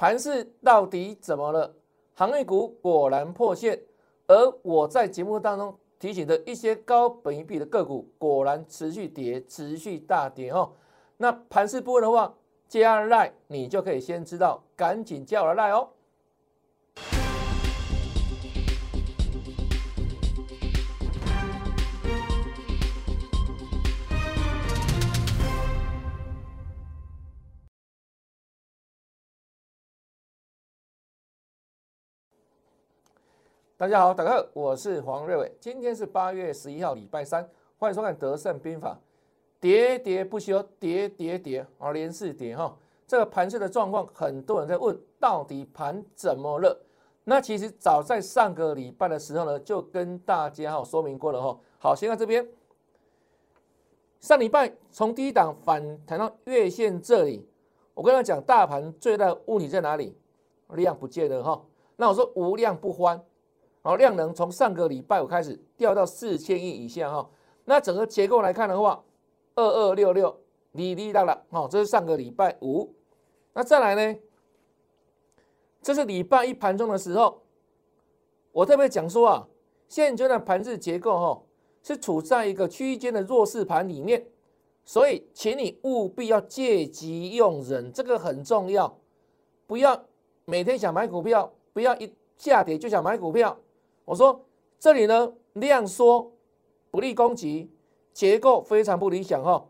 盘势到底怎么了？航运股果然破线，而我在节目当中提醒的一些高本益比的个股，果然持续跌，持续大跌哦。那盘势不稳的话，加赖你就可以先知道，赶紧叫我赖哦。大家好，大家好，我是黄瑞伟。今天是八月十一号，礼拜三，欢迎收看《德胜兵法》。喋喋不休，喋喋喋啊，连四跌哈。这个盘势的状况，很多人在问，到底盘怎么了？那其实早在上个礼拜的时候呢，就跟大家哈说明过了哈。好，先看这边，上礼拜从低档反弹到月线这里，我跟他讲，大盘最大的问题在哪里？量不见了哈。那我说无量不欢。好，量能从上个礼拜五开始掉到四千亿以下哈。那整个结构来看的话，二二六六，你理到了哦，这是上个礼拜五。那再来呢？这是礼拜一盘中的时候，我特别讲说啊，现在的盘子结构哈是处在一个区间的弱势盘里面，所以请你务必要借机用人，这个很重要，不要每天想买股票，不要一下跌就想买股票。我说这里呢量缩不利攻击，结构非常不理想哈。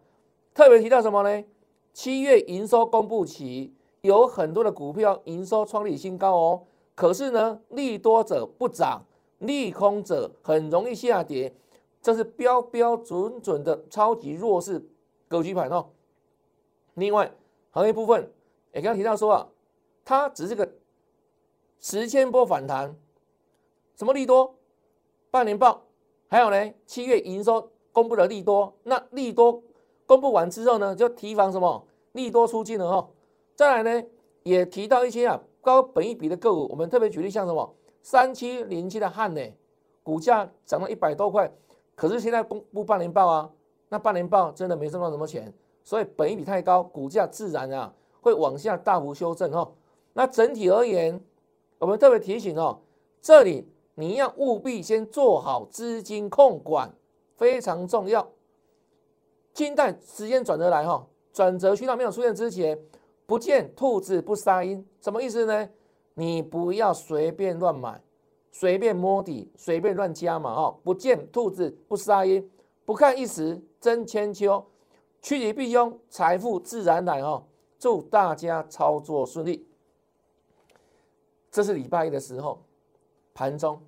特别提到什么呢？七月营收公布期，有很多的股票营收创历新高哦。可是呢，利多者不涨，利空者很容易下跌，这是标标准准的超级弱势格局盘哦。另外行业部分也刚刚提到说啊，它只是个时间波反弹。什么利多？半年报，还有呢？七月营收公布的利多，那利多公布完之后呢，就提防什么？利多出尽了哈。再来呢，也提到一些啊高本益比的个股，我们特别举例像什么三七零七的汉呢，股价涨到一百多块，可是现在公布半年报啊，那半年报真的没挣到什么钱，所以本一比太高，股价自然啊会往下大幅修正哈。那整体而言，我们特别提醒哦，这里。你要务必先做好资金控管，非常重要。静待时间转折来哈，转折渠道没有出现之前，不见兔子不撒鹰，什么意思呢？你不要随便乱买，随便摸底，随便乱加嘛哈。不见兔子不撒鹰，不看一时真千秋，趋吉避凶，财富自然来哈。祝大家操作顺利。这是礼拜一的时候，盘中。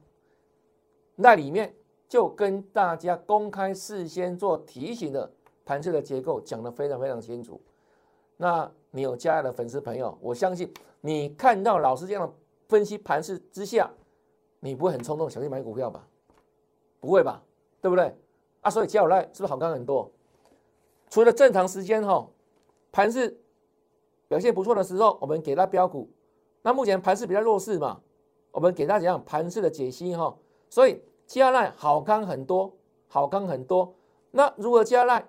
那里面就跟大家公开事先做提醒的盘势的结构讲得非常非常清楚。那你有加爱的粉丝朋友，我相信你看到老师这样的分析盘势之下，你不会很冲动想去买股票吧？不会吧？对不对？啊，所以加我来是不是好看很多？除了正常时间哈，盘势表现不错的时候，我们给他标股。那目前盘势比较弱势嘛，我们给大家讲盘势的解析哈。所以。加赖好康很多，好康很多。那如何加赖？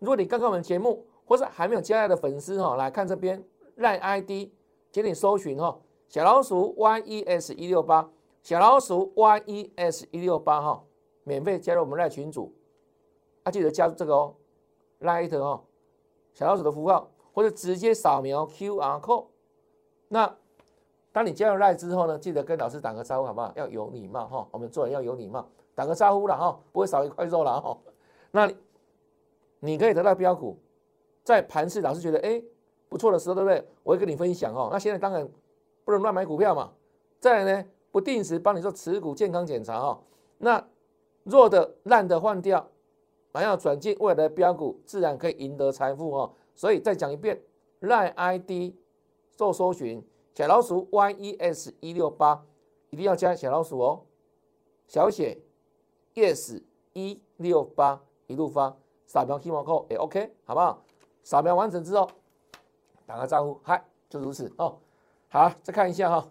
如果你刚看我们节目，或是还没有加赖的粉丝哈，来看这边赖 ID，请你搜寻哈，小老鼠 YES 一六八，小老鼠 YES 一六八哈，免费加入我们赖群组。啊，记得加入这个哦，Light 哦，小老鼠的符号，或者直接扫描 QR code。那当你加入赖之后呢，记得跟老师打个招呼，好不好？要有礼貌哈，我们做人要有礼貌，打个招呼了哈，不会少一块肉了哈。那你可以得到标股，在盘市老师觉得哎不错的时候，对不对？我会跟你分享哦。那现在当然不能乱买股票嘛。再来呢，不定时帮你做持股健康检查哦。那弱的烂的换掉，还要转进未来的标股，自然可以赢得财富哦。所以再讲一遍，赖 ID 做搜寻。小老鼠 yes 一六八，一定要加小老鼠哦，小写 yes 一六八一路发，扫描 Q R code 也 OK，好不好？扫描完成之后，打个招呼，嗨，就如此哦。好，再看一下哈。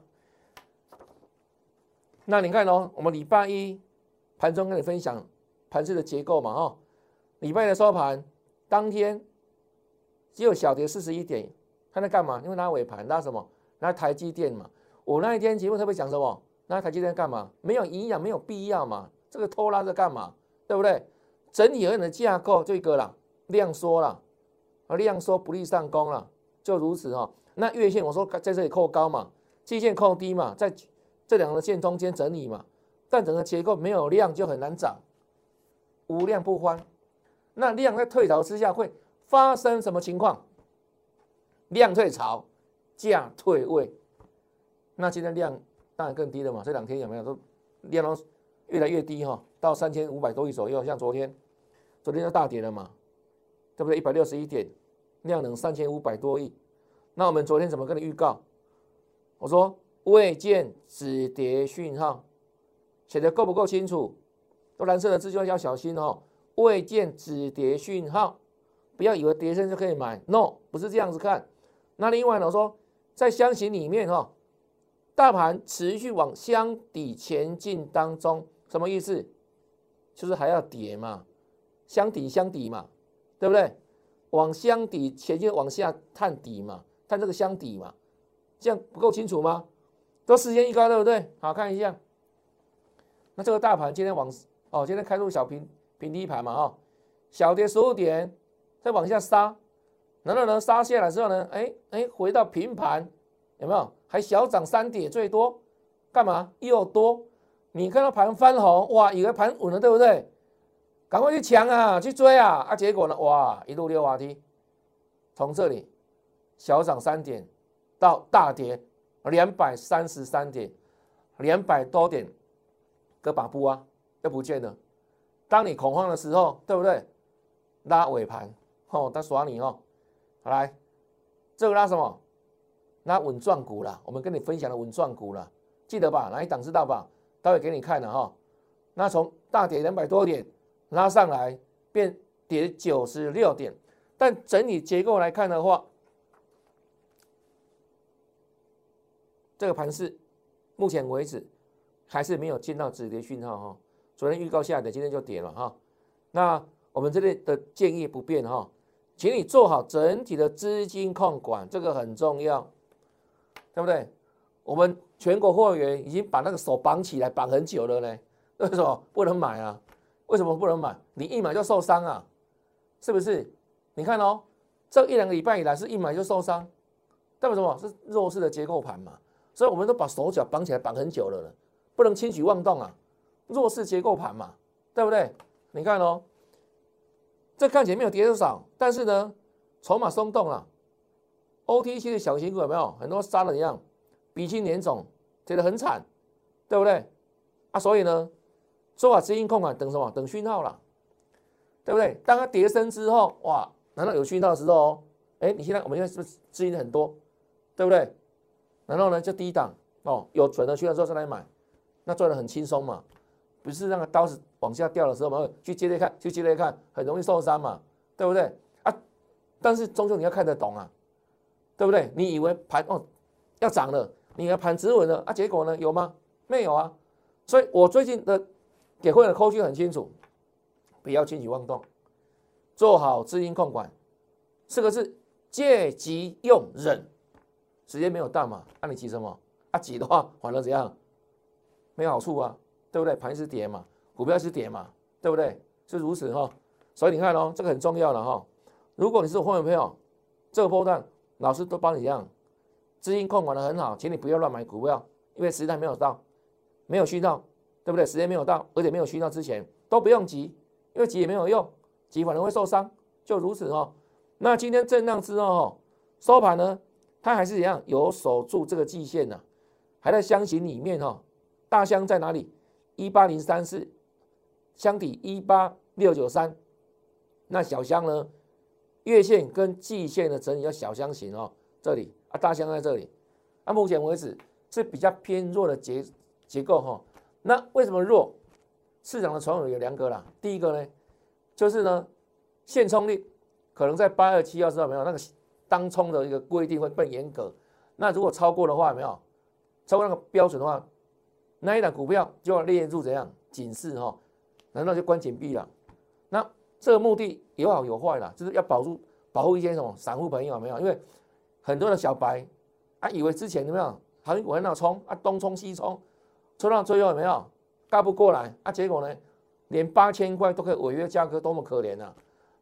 那你看哦，我们礼拜一盘中跟你分享盘式的结构嘛，哈。礼拜一的收盘当天只有小跌四十一点，它在干嘛？因为拉尾盘拉什么？那台积电嘛，我那一天节目特别讲什么？那台积电干嘛？没有营养，没有必要嘛？这个拖拉着干嘛？对不对？整体而言的架构这个啦，量缩了，啊量缩不利上攻了，就如此哈。那月线我说在这里扣高嘛，季线扣低嘛，在这两个线中间整理嘛，但整个结构没有量就很难涨，无量不欢。那量在退潮之下会发生什么情况？量退潮，价退位。那今天量当然更低了嘛，这两天有没有都量都越来越低哈，到三千五百多亿左右，像昨天。昨天就大跌了嘛，对不对？一百六十一点，量能三千五百多亿。那我们昨天怎么跟你预告？我说未见止跌讯号，写的够不够清楚？都蓝色的字就要小心哦。未见止跌讯号，不要以为跌升就可以买，no，不是这样子看。那另外呢，我说在箱型里面哈，大盘持续往箱底前进当中，什么意思？就是还要跌嘛。箱底箱底嘛，对不对？往箱底前进，往下探底嘛，探这个箱底嘛，这样不够清楚吗？都时间一高，对不对？好看一下。那这个大盘今天往哦，今天开入小平平低盘嘛，哈，小跌十五点，再往下杀，难道能杀下来之后呢？哎哎，回到平盘，有没有？还小涨三点，最多干嘛？又多？你看到盘翻红，哇，以为盘稳了，对不对？赶快去抢啊，去追啊！啊，结果呢？哇，一路溜滑梯，从这里小涨三点到大跌两百三十三点，两百多点，个把布啊，又不见了。当你恐慌的时候，对不对？拉尾盘，哦，他耍你哦。好来，这个拉什么？拉稳赚股了。我们跟你分享的稳赚股了，记得吧？哪一档知道吧？待会给你看了哈。那从大跌两百多点。拉上来变跌九十六点，但整体结构来看的话，这个盘势目前为止还是没有见到止跌讯号哈。昨天预告下跌，今天就跌了哈。那我们这里的建议不变哈，请你做好整体的资金控管，这个很重要，对不对？我们全国货源已经把那个手绑起来，绑很久了呢，为什么不能买啊？为什么不能买？你一买就受伤啊，是不是？你看哦，这一两个礼拜以来是一买就受伤，代表什么？是弱势的结构盘嘛。所以我们都把手脚绑起来，绑很久了了，不能轻举妄动啊。弱势结构盘嘛，对不对？你看哦，这看起来没有跌多少，但是呢，筹码松动了。OTC 的小型股有没有很多杀了一样，鼻青脸肿，跌得很惨，对不对？啊，所以呢？做好资金控管，等什么？等讯号了，对不对？当它跌升之后，哇，难道有讯号的时候哦？哎，你现在我们现在是不是资金很多，对不对？然后呢，就低档哦，有准的讯号之后再来买，那赚的很轻松嘛？不是那个刀子往下掉的时候嘛，去接着看，去接着看，很容易受伤嘛，对不对？啊，但是终究你要看得懂啊，对不对？你以为盘哦要涨了，你的盘止稳了啊？结果呢，有吗？没有啊。所以我最近的。给会员的扣讯很清楚，不要轻举妄动，做好资金控管，四个字：借急用忍。时间没有到嘛，那你急什么？啊，急的话反而怎样？没好处啊，对不对？盘是跌嘛，股票是跌嘛，对不对？是如此哈。所以你看哦，这个很重要的哈。如果你是会员朋友，这个波段老师都帮你这样，资金控管的很好，请你不要乱买股票，因为时间没有到，没有需要。对不对？时间没有到，而且没有需要之前都不用急，因为急也没有用，急反而会受伤，就如此哦。那今天震荡之后收盘呢，它还是一样有守住这个季线呢，还在箱型里面哈。大箱在哪里？一八零三四，箱底一八六九三。那小箱呢？月线跟季线的整理叫小箱型哦，这里啊，大箱在这里。那目前为止是比较偏弱的结结构哈。那为什么弱？市场的传闻有两个啦。第一个呢，就是呢，现冲率可能在八二七，要知道没有那个当冲的一个规定会更严格。那如果超过的话，没有超过那个标准的话，那一档股票就要列入怎样警示哈？难道就关紧闭了？那这个目的有好有坏啦，就是要保住保护一些什么散户朋友没有？因为很多的小白啊，以为之前有没有航运股在那冲啊，东冲西冲，冲到最后有没有嘎不过来啊？结果呢，连八千块都可以违约价格，多么可怜啊！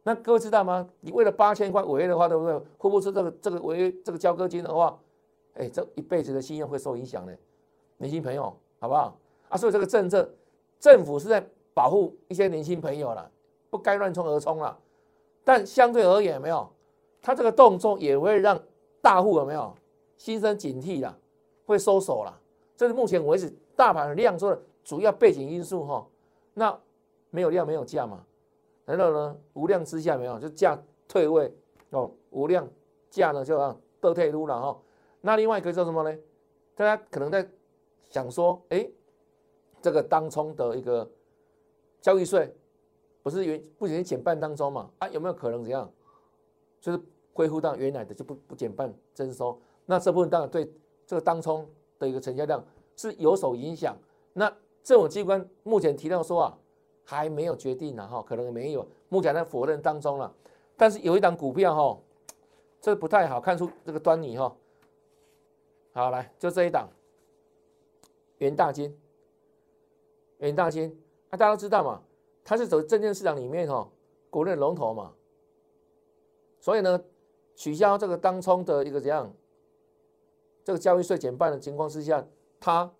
那各位知道吗？你为了八千块违约的话，对不对？会不出这个这个违约这个交割金的话，哎，这一辈子的信用会受影响的，年轻朋友，好不好？啊，所以这个政策，政府是在保护一些年轻朋友了，不该乱冲而冲了。但相对而言，没有，他这个动作也会让大户有没有心生警惕啦，会收手了。这是目前为止大盘量缩的主要背景因素哈。那没有量没有价嘛。然后呢，无量之下没有，就价退位哦，无量价呢就啊都退路了哈。那另外一个叫什么呢？大家可能在想说，哎，这个当冲的一个交易税不是原不仅仅减半当中嘛？啊，有没有可能怎样？就是恢复到原来的就不不减半征收？那这部分当然对这个当冲的一个成交量是有所影响。那政府机关目前提到说啊。还没有决定呢哈，可能没有，目前在否认当中了。但是有一档股票哈，这不太好看出这个端倪哈。好，来就这一档，元大金，元大金，那大家都知道嘛，它是走证券市场里面哈，国内龙头嘛。所以呢，取消这个当冲的一个怎样，这个交易税减半的情况之下，它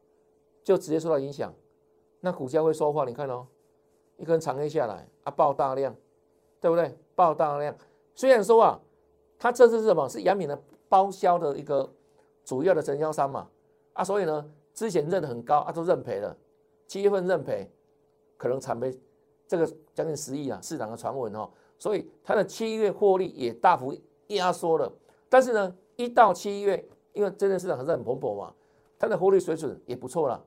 就直接受到影响，那股价会说话，你看哦。一根长黑下来啊，爆大量，对不对？爆大量。虽然说啊，它这次是什么？是杨敏的包销的一个主要的承销商嘛啊，所以呢，之前认的很高啊，都认赔了。七月份认赔，可能惨赔这个将近十亿啊，市场的传闻哦。所以它的七月获利也大幅压缩了。但是呢，一到七月，因为真的市场还是很蓬勃嘛，它的获利水准也不错了。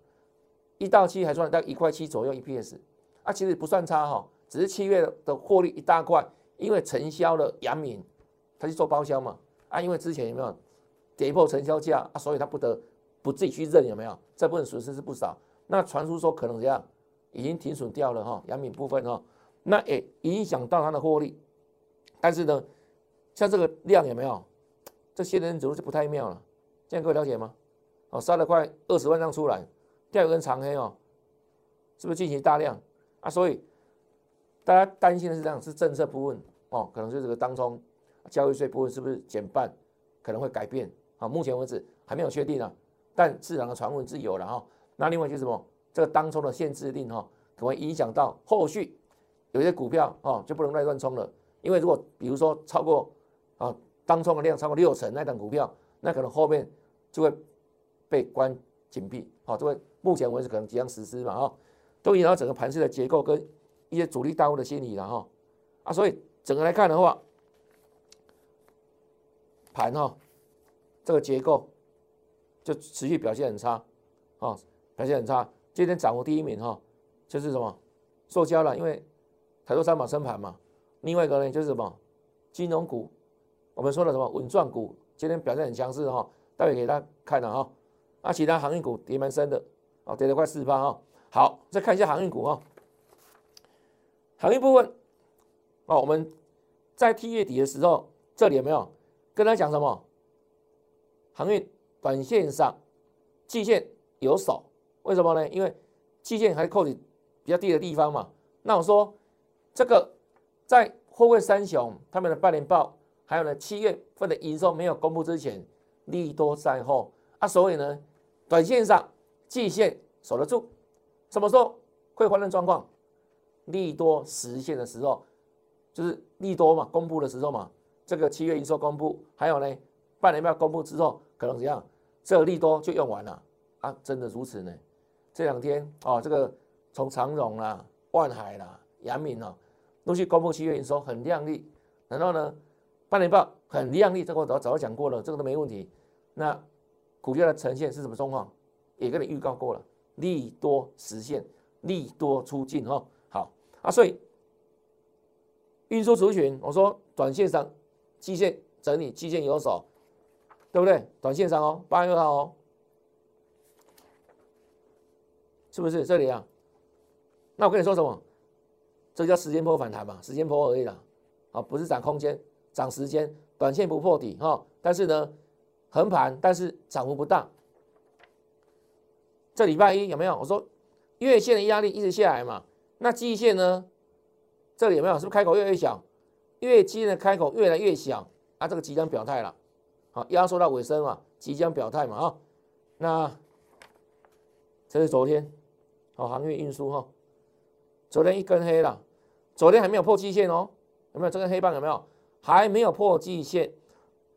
一到七还赚大概一块七左右 EPS。啊，其实不算差哈，只是七月的获利一大块，因为承销了阳明，他去做包销嘛。啊，因为之前有没有跌破承销价啊，所以他不得不自己去认有没有，这部分损失是不少。那传出说可能怎样，已经停损掉了哈，阳明部分哈，那也影响到他的获利。但是呢，像这个量有没有，这些人走路就不太妙了。这样各位了解吗？哦，杀了快二十万张出来，掉一根长黑哦，是不是进行大量？啊，所以大家担心的是这样，是政策部分哦，可能是这个当中交易税部分是不是减半，可能会改变啊？目前为止还没有确定啊，但市场的传闻是有了哈。那另外就是什么？这个当中的限制令哈，可能影响到后续有些股票哦，就不能再乱冲了。因为如果比如说超过啊当冲的量超过六成那档股票，那可能后面就会被关紧闭，好，就会目前为止可能即将实施嘛，哈。都影响到整个盘势的结构跟一些主力大户的心理了哈啊，所以整个来看的话，盘哈这个结构就持续表现很差啊，表现很差。今天涨幅第一名哈就是什么塑胶了，因为台州三宝升盘嘛。另外一个呢就是什么金融股，我们说的什么稳赚股，今天表现很强势哈，待会给大家看了哈。那，其他航运股跌蛮深的啊，跌了快四八哈。好，再看一下航运股哈，航运部分哦，我们在 T 月底的时候，这里有没有跟他讲什么？航运短线上季线有守，为什么呢？因为季线还扣底比较低的地方嘛。那我说这个在货柜三雄他们的半年报，还有呢七月份的营收没有公布之前，利多在后啊，所以呢，短线上季线守得住。什么时候会发生状况？利多实现的时候，就是利多嘛，公布的时候嘛。这个七月营收公布，还有呢，半年报公布之后，可能怎样？这个利多就用完了啊？真的如此呢？这两天哦，这个从长荣啦、万海啦、阳明啊，陆续公布七月营收很亮丽，然后呢，半年报很亮丽，这个我早早讲过了，这个都没问题。那股价的呈现是什么状况？也跟你预告过了。利多实现，利多出尽哈，好啊，所以运输族群，我说短线上基线整理，基线有手，对不对？短线上哦，八月二号哦，是不是这里啊？那我跟你说什么？这叫时间波反弹嘛，时间波而已啦，啊，不是涨空间，涨时间，短线不破底哈，但是呢，横盘，但是涨幅不大。这礼拜一有没有？我说月线的压力一直下来嘛，那季线呢？这里有没有？是不是开口越来越小？月季的开口越来越小啊，这个即将表态了。啊，压缩到尾声嘛，即将表态嘛啊。那这是昨天，好，航运运输哈，昨天一根黑了，昨天还没有破季线哦，有没有？这根黑棒有没有？还没有破季线。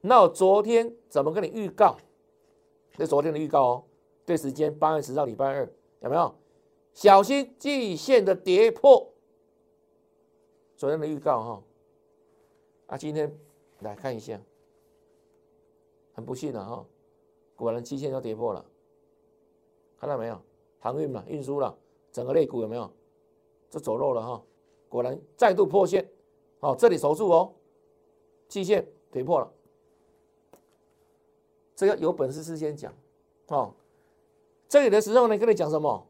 那我昨天怎么跟你预告？这昨天的预告哦。对时间，八月十号礼拜二，有没有？小心季线的跌破。昨天的预告哈，啊，今天来看一下，不幸的哈，果然季线要跌破了，看到没有？航运嘛，运输了，整个类股有没有？这走漏了哈，果然再度破线，好，这里守住哦，季线跌破了，这个有本事事先讲，哦。这里的时候呢，跟你讲什么？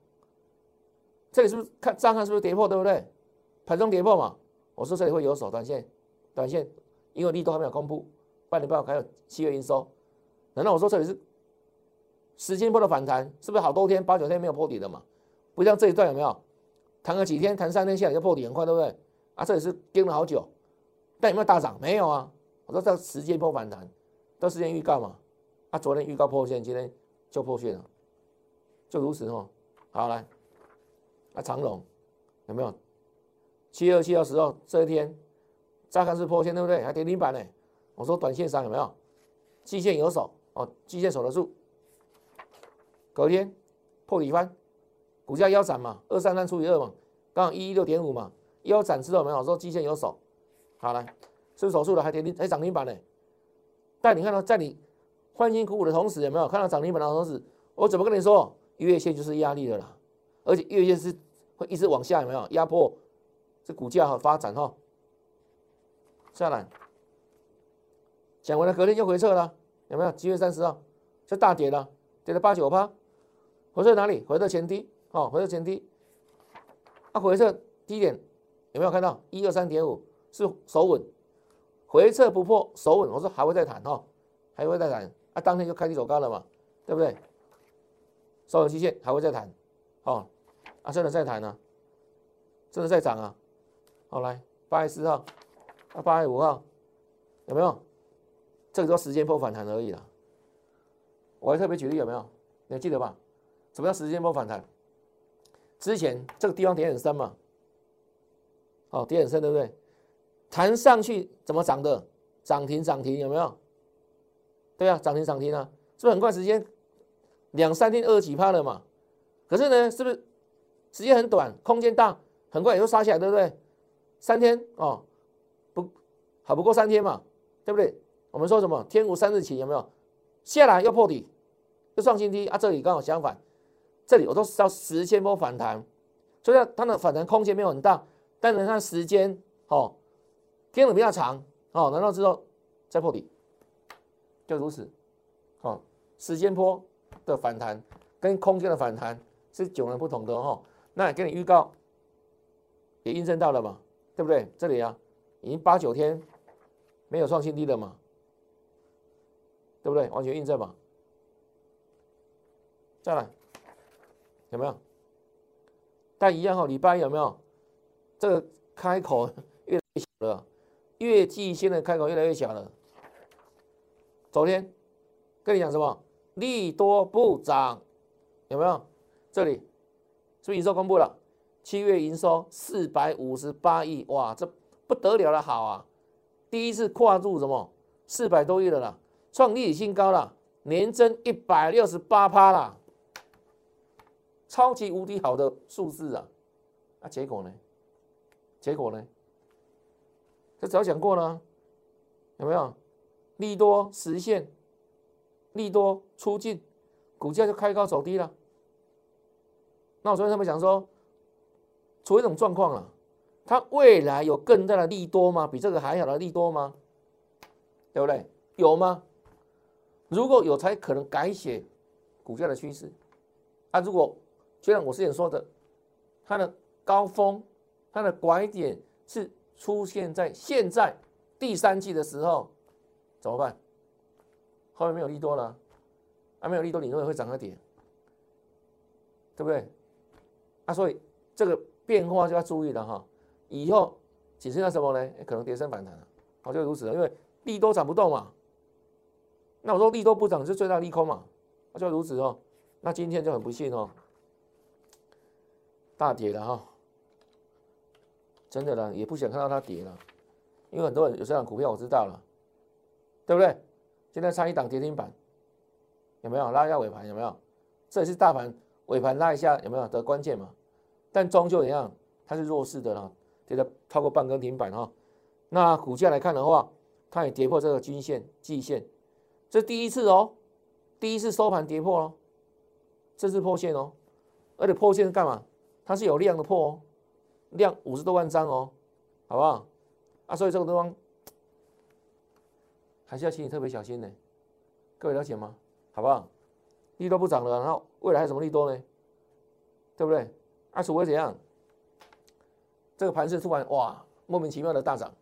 这里是不是看账看是不是跌破，对不对？盘中跌破嘛。我说这里会有手短线，短线，因为利都还没有公布，半年报还有七月营收。难道我说这里是时间波的反弹？是不是好多天八九天没有破底的嘛？不像这一段有没有？弹个几天，弹三天下来就破底很快，对不对？啊，这里是盯了好久，但有没有大涨？没有啊。我说这时间波反弹，都时间预告嘛。啊，昨天预告破线，今天就破线了。就如此哦，好来，啊长龙有没有？七月二七号时候这一天，乍看是破线对不对？还跌停板呢。我说短线上有没有？季线有手哦，季线守得住。隔天破底翻，股价腰斩嘛，二三三除以二嘛，刚好一一六点五嘛，腰斩之后没有？说季线有手，好来，是不是守住了？还跌停还涨停板呢？但你看到在你欢欣鼓舞的同时，有没有看到涨停板的同时？我怎么跟你说？月线就是压力的啦，而且月线是会一直往下，有没有压迫这股价和发展哈？下来讲完了，隔天就回撤了，有没有？七月三十号。就大跌了，跌了八九趴，回撤哪里？回撤前低，哦，回撤前低，啊，回撤低点。有没有看到？一二三点五。是守稳，回撤不破守稳，我说还会再谈哈，还会再谈，啊，当天就开低走高了嘛，对不对？收稳期限还会再谈，哦，啊，真的再谈呢，真的在涨啊，好来，八月四号，啊，八月五号，有没有？这个都时间波反弹而已啦。我还特别举例有没有？你还记得吧？什么叫时间波反弹？之前这个地方跌很深嘛，哦，跌很深对不对？弹上去怎么涨的？涨停涨停有没有？对啊，涨停涨停啊，是不是很快时间？两三天二十几趴了嘛，可是呢，是不是时间很短，空间大，很快也就杀下来，对不对？三天哦，不好不过三天嘛，对不对？我们说什么天无三日晴，有没有？下来又破底，又创新低啊！这里刚好相反，这里我都是要时间波反弹，所以它的反弹空间没有很大，但是它时间哦，天的比较长哦，难道之后再破底？就如此，哦，时间波。的反弹跟空间的反弹是迥然不同的哈，那给你预告，也印证到了嘛，对不对？这里啊，已经八九天没有创新低了嘛，对不对？完全印证嘛。再来，有没有？但一样哈，礼拜一有没有？这个开口越来越小了，月季线的开口越来越小了。昨天跟你讲什么？利多不涨，有没有？这里是不是营收公布了？七月营收四百五十八亿，哇，这不得了了，好啊！第一次跨入什么四百多亿了啦，创历史新高了，年增一百六十八趴啦，超级无敌好的数字啊！那结果呢？结果呢？这早讲过了，有没有？利多实现。利多出尽，股价就开高走低了。那我昨天他们讲说，出一种状况了，它未来有更大的利多吗？比这个还好的利多吗？对不对？有吗？如果有，才可能改写股价的趋势。啊，如果就像我之前说的，它的高峰、它的拐点是出现在现在第三季的时候，怎么办？后面没有利多了，啊，没有利多，你认为会涨个点，对不对？啊，所以这个变化就要注意了哈。以后只剩下什么呢？可能跌升反弹了，好就如此了，因为利多涨不动嘛。那我说利多不涨是最大利空嘛，那就如此哦。那今天就很不幸哦，大跌了哈。真的呢，也不想看到它跌了，因为很多人有这样股票我知道了，对不对？现在差一档跌停板，有没有拉一下尾盘？有没有？这也是大盘尾盘拉一下有没有的关键嘛？但终究怎样？它是弱势的啦，跌得超过半根停板哈。那股价来看的话，它也跌破这个均线、季线，这第一次哦，第一次收盘跌破哦，这是破线哦，而且破线是干嘛？它是有量的破哦。量五十多万张哦，好不好？啊，所以这个地方 还是要请你特别小心的，各位了解吗？好不好？利多不涨了，然后未来还有什么利多呢？对不对？啊，除非怎样？这个盘是突然哇，莫名其妙的大涨，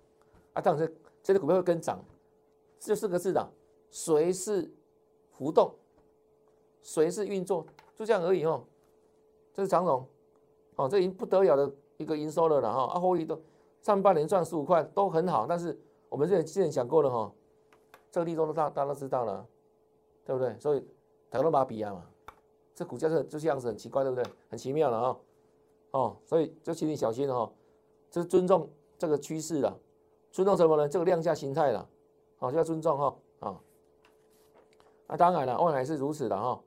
啊，当然这些股票会跟涨，这四个字的随是浮动，随是运作，就这样而已哦。这是长荣，哦，这已经不得了的。一个营收了了哈，啊，获利都上半年赚十五块都很好，但是我们之前之前讲过了哈，这个利多都大大家都知道了，对不对？所以台罗马比亚嘛，这股价是就这样子很奇怪，对不对？很奇妙了哈，哦，所以就请你小心哈，这是尊重这个趋势了，尊重什么呢？这个量价形态了，好，就要尊重哈，啊，那当然了，万海是如此的哈，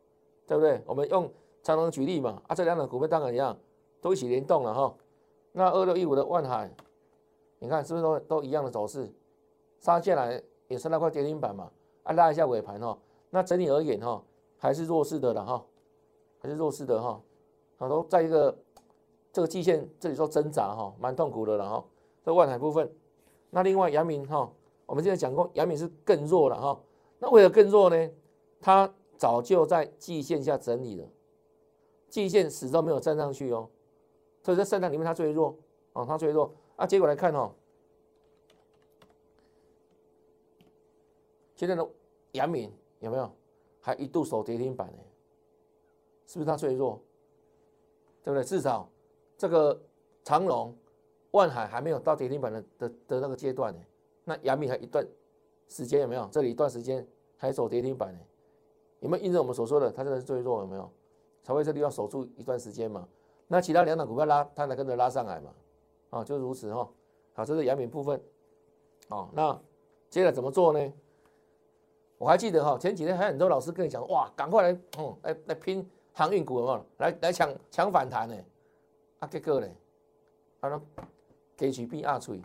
对不对？我们用长隆举例嘛，啊，这两种股票当然一样，都一起联动了哈。那二六一五的万海，你看是不是都都一样的走势？杀下来也是那块跌停板嘛，啊拉一下尾盘哈。那整体而言哈，还是弱势的了哈，还是弱势的哈。好，都在一个这个季线这里做挣扎哈，蛮痛苦的了哈。这万海部分，那另外阳明哈，我们之前讲过，阳明是更弱了哈。那为了更弱呢，它早就在季线下整理了，季线始终没有站上去哦。所以在三档里面，它最弱哦，它最弱啊。结果来看哦，现在的阳明有没有还一度守跌停板呢？是不是它最弱？对不对？至少这个长隆、万海还没有到跌停板的的的那个阶段呢。那阳明还一段时间有没有？这里一段时间还守跌停板呢？有没有印证我们所说的，它真的是最弱？有没有？才会这地方守住一段时间嘛？那其他两档股票拉，它才跟着拉上来嘛，啊，就如此哈。好，这是阳明部分，哦，那接着怎么做呢？我还记得哈，前几天还有很多老师跟你讲，哇，赶快来，嗯，来来拼航运股嘛，来来抢抢反弹呢。啊，结果呢，啊，那给取 B 二吹，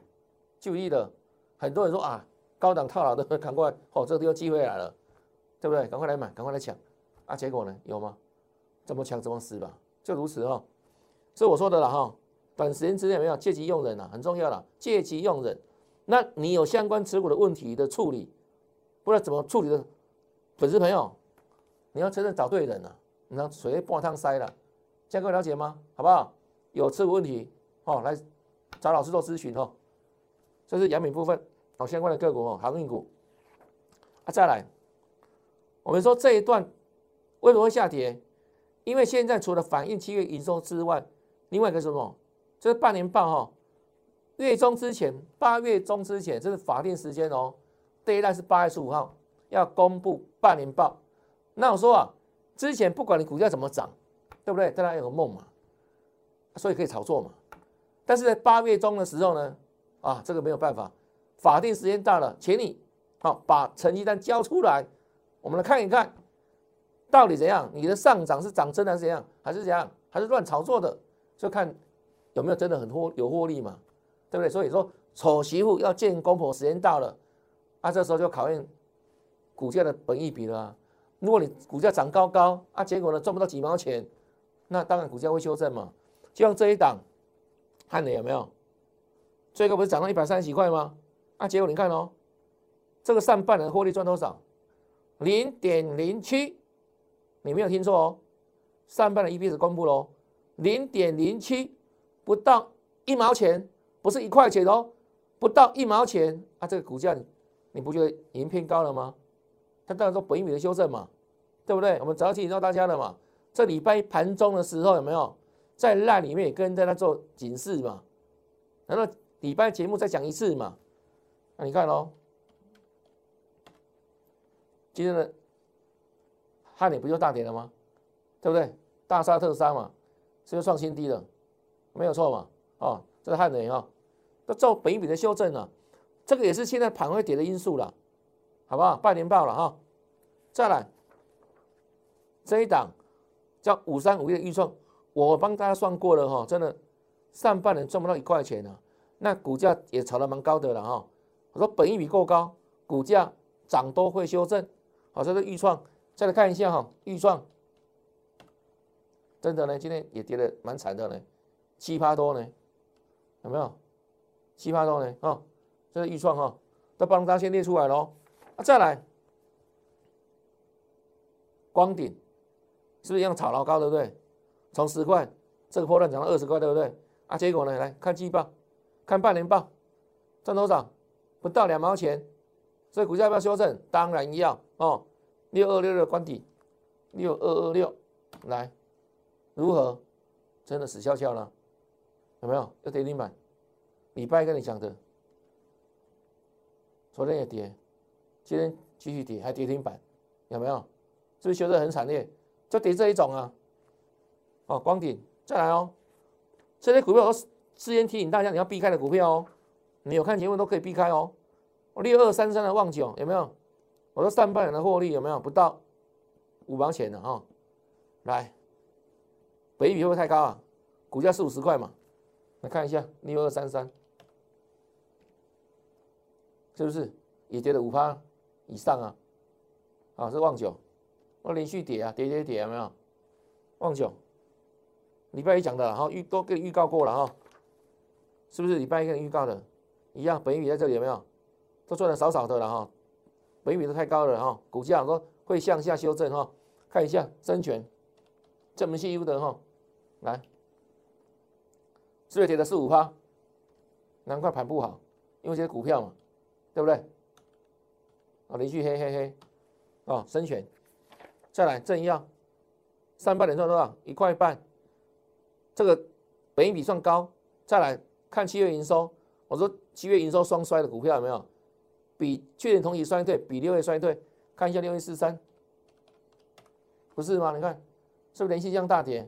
注意了，很多人说啊，高档套牢的赶快，哦，这个地方机会来了，对不对？赶快来买，赶快来抢，啊，结果呢，有吗？怎么抢怎么死吧，就如此哈。是我说的了哈，短时间之内没有借机用人啊，很重要了，借机用人。那你有相关持股的问题的处理，不知道怎么处理的粉丝朋友，你要真正找对人了，你要水半汤塞了，这样各位了解吗？好不好？有持股问题哦，来找老师做咨询哦。这是阳明部分哦，相关的个股哦，航运股。啊，再来，我们说这一段为什么会下跌？因为现在除了反映七月营收之外，另外一个什么？就是半年报哈，月中之前，八月中之前，这是法定时间哦。第一代是八月十五号要公布半年报。那我说啊，之前不管你股价怎么涨，对不对？大家有个梦嘛，所以可以炒作嘛。但是在八月中的时候呢，啊，这个没有办法，法定时间到了，请你好把成绩单交出来，我们来看一看，到底怎样？你的上涨是涨真的还是怎样？还是怎样？还是乱炒作的？就看有没有真的很获有获利嘛，对不对？所以说丑媳妇要见公婆，时间到了，啊，这时候就考验股价的本益比了。如果你股价涨高高，啊，结果呢赚不到几毛钱，那当然股价会修正嘛。就像这一档，看的有没有？最高不是涨到一百三十几块吗？啊，结果你看哦，这个上半年获利赚多少？零点零七，你没有听错哦，上半的 EPS 公布喽。零点零七，不到一毛钱，不是一块钱哦，不到一毛钱啊！这个股价你不觉得已经偏高了吗？它当然说本一米的修正嘛，对不对？我们早提醒到大家了嘛，这礼拜盘中的时候有没有在烂里面也跟大家做警示嘛？难道礼拜节目再讲一次嘛？那你看哦，今天的汉磊不就大跌了吗？对不对？大杀特杀嘛，是不是创新低了？没有错嘛？哦，这是汉磊啊，都做本一笔的修正了，这个也是现在盘会跌的因素了，好不好？半年报了哈，再来这一档叫五三五一的预算，我帮大家算过了哈，真的上半年赚不到一块钱呢，那股价也炒得蛮高的了哈。我说本一笔够高，股价涨多会修正，好，这是预创，再来看一下哈，预创。真的呢，今天也跌得蛮惨的呢，七八多呢，有没有？七八多呢？啊，这是预创哈，都帮大家先列出来喽。啊，再来，光顶是不是一样炒老高，对不对？从十块这个波段涨到二十块，对不对？啊，结果呢，来看季报，看半年报，赚多少？不到两毛钱，所以股价要不要修正？当然要哦。六二六的关底，六二二六，来。如何？真的死翘翘了，有没有？要跌停板？礼拜跟你讲的，昨天也跌，今天继续跌，还跌停板，有没有？是不是修得很惨烈？就跌这一种啊！哦，光顶再来哦，这些股票我事先提醒大家你要避开的股票哦，你有看节目都可以避开哦。六二三三的旺九有没有？我说上半年的获利有没有？不到五毛钱的哈，来。北比会不会太高啊？股价四五十块嘛，来看一下六二三三，是不是也跌了五趴以上啊？啊，是旺九，我连续跌啊，跌跌跌，有没有？旺九，礼拜一讲的哈，预都给预告过了哈，是不是礼拜一跟你预告的一样？本比在这里有没有？都赚的少少的了哈，本比都太高了哈，股价说会向下修正哈，看一下深全，这门系优的哈。来，四月跌的四五趴，难怪盘不好，因为这些股票嘛，对不对？啊，连续黑黑黑，哦，升权，再来正要，三八点赚多少？一块半，这个本益比算高。再来看七月营收，我说七月营收双衰的股票有没有？比去年同期衰退，比六月衰退，看一下六月四三，不是吗？你看是不是连续这样大跌？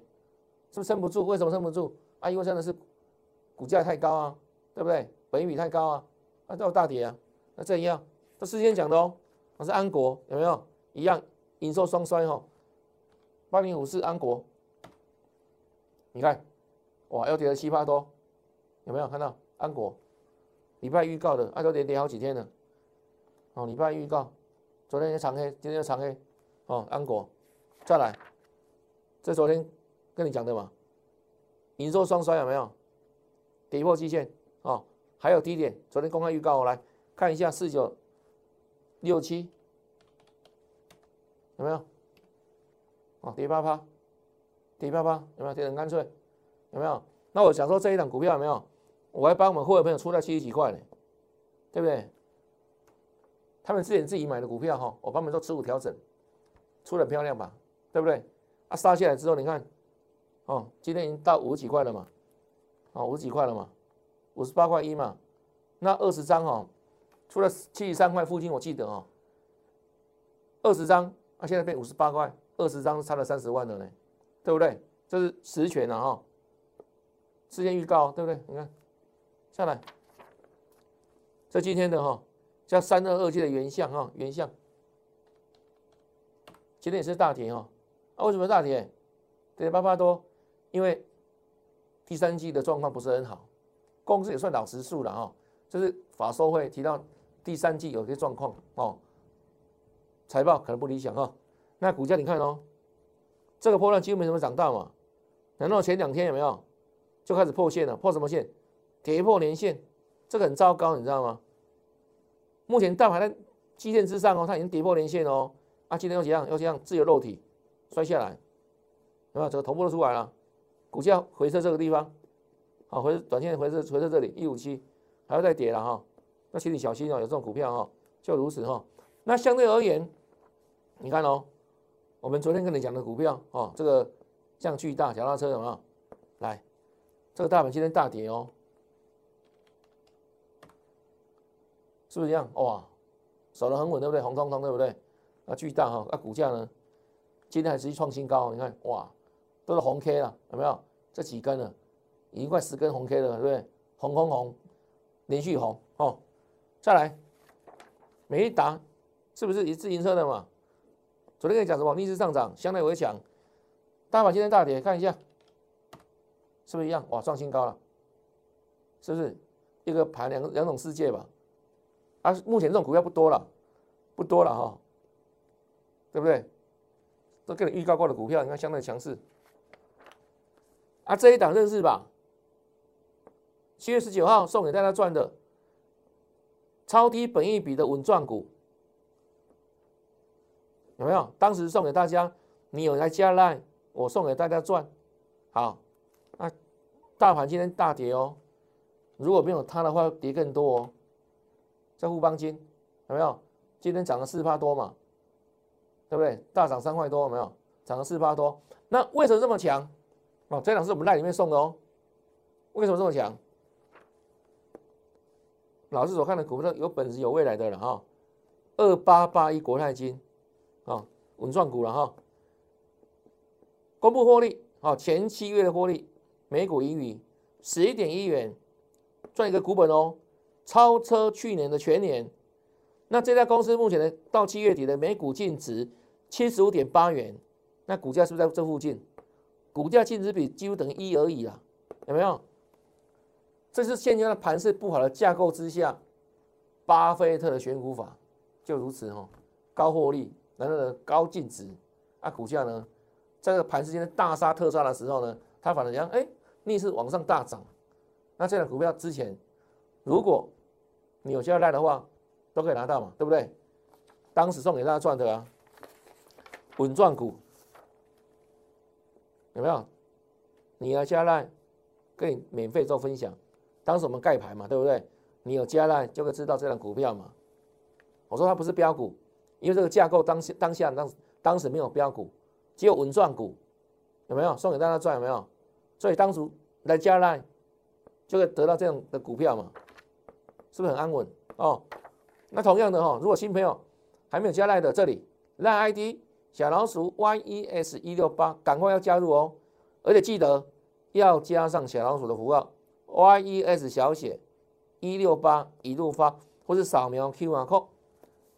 是不是撑不住？为什么撑不住？啊，因为真的是股价太高啊，对不对？本益比太高啊，那都大跌啊。那这一样，这事先讲的哦。我是安国，有没有一样营收双衰哈？八零五四安国，你看，哇，又跌了七八多，有没有看到安国？礼拜预告的，啊，都跌跌好几天了。哦，礼拜预告，昨天长黑，今天又长黑。哦，安国，再来，这昨天。跟你讲的嘛，营收双衰有没有？跌破基线哦，还有低点，昨天公开预告，我来看一下四九六七有没有？哦，跌八趴，跌八趴有没有？跌很干脆有没有？那我想说这一档股票有没有？我还帮我们会员朋友出在七十几块呢，对不对？他们之前自己买的股票哈，我帮他们做持股调整，出的漂亮吧？对不对？啊，杀下来之后你看。哦，今天已经到五十几块了嘛，哦，五十几块了嘛，五十八块一嘛，那二十张哦，出了七十三块附近，我记得哦，二十张，啊，现在变五十八块，二十张差了三十万了呢，对不对？这是实权了哈，事先预告，对不对？你看下来，这今天的哈叫三二二七的原相哈，原相，今天也是大跌哈，啊，为什么大跌？跌八八多。因为第三季的状况不是很好，公司也算老实数了哈，就是法收会提到第三季有些状况哦，财报可能不理想哈。那股价你看哦，这个波段几乎没什么涨到嘛，难道前两天有没有就开始破线了？破什么线？跌破年线，这个很糟糕，你知道吗？目前大盘在基线之上哦，它已经跌破年线哦，啊，今天又怎样？又怎样自由落体摔下来，对吧？这个头部都出来了。股价回撤这个地方，好回短线回撤回撤这里一五七，还要再跌了哈，那请你小心哦，有这种股票哈，就如此哈。那相对而言，你看哦，我们昨天跟你讲的股票哦，这个像巨大脚踏车有没有？来，这个大盘今天大跌哦，是不是这样？哇，守得很稳，对不对？红彤彤，对不对？那巨大哈，那股价呢？今天还持续创新高，你看哇，都是红 K 了，有没有？这几根了，已经快十根红 K 了，对不对？红红红，连续红哦。再来，美利达是不是一自行车的嘛？昨天跟你讲什么？逆势上涨，相对为强。大盘今天大跌，看一下，是不是一样？哇，创新高了，是不是？一个盘两两种世界吧。啊，目前这种股票不多了，不多了哈，对不对？都跟你预告过的股票，你看相对强势。啊，这一档认识吧？七月十九号送给大家赚的超低本益比的稳赚股，有没有？当时送给大家，你有来加来，我送给大家赚。好，那大盘今天大跌哦，如果没有它的话，跌更多哦。在富邦金有没有？今天涨了四趴多嘛？对不对？大涨三块多，有没有？涨了四八多，那为什么这么强？哦，这两是我们赖里面送的哦。为什么这么强？老师所看的股票有本事、有未来的了哈。二八八一国泰金，啊，稳赚股了哈。公布获利，啊，前七月的获利每股盈余十一点一元，赚一个股本哦，超车去年的全年。那这家公司目前的到七月底的每股净值。七十五点八元，那股价是不是在这附近？股价净值比几乎等于一而已啊，有没有？这是现阶段盘势不好的架构之下，巴菲特的选股法就如此哦，高获利，然后呢高净值，啊股价呢，在这个盘势间大杀特杀的时候呢，它反而讲哎逆势往上大涨，那这样股票之前，如果你有交代的话，都可以拿到嘛，对不对？当时送给大家赚的啊。稳赚股有没有？你要加赖，跟你免费做分享。当时我们盖牌嘛，对不对？你有加赖就会知道这张股票嘛。我说它不是标股，因为这个架构当下当下当当时没有标股，只有稳赚股，有没有？送给大家赚有没有？所以当初来加赖就会得到这样的股票嘛，是不是很安稳哦？那同样的哈，如果新朋友还没有加赖的，这里赖 ID。小老鼠 yes 一六八，赶快要加入哦！而且记得要加上小老鼠的符号 yes 小写一六八一路发，或是扫描 Q R code。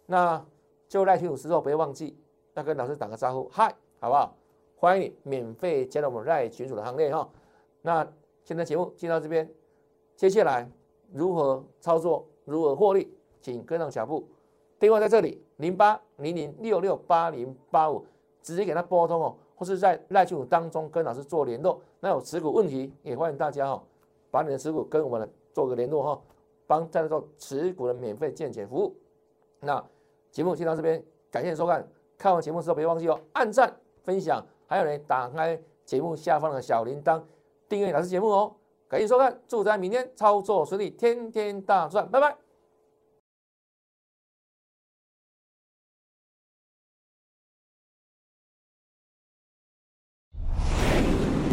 那就赖群组时候，不要忘记要跟老师打个招呼，嗨，好不好？欢迎你免费加入我们赖群组的行列哈。那现在节目进到这边，接下来如何操作，如何获利，请跟上脚步。电话在这里，零八零零六六八零八五，直接给他拨通哦，或是在赖群组当中跟老师做联络。那有持股问题，也欢迎大家哈，把你的持股跟我们做个联络哈，帮在做持股的免费见解服务。那节目先到这边，感谢收看。看完节目之后，别忘记哦，按赞、分享，还有呢，打开节目下方的小铃铛，订阅老师节目哦。感谢收看，祝大家明天操作顺利，天天大赚，拜拜。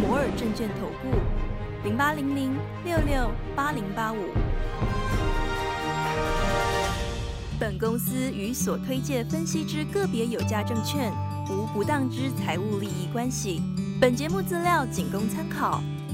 摩尔证券投顾零八零零六六八零八五。本公司与所推介分析之个别有价证券无不当之财务利益关系。本节目资料仅供参考，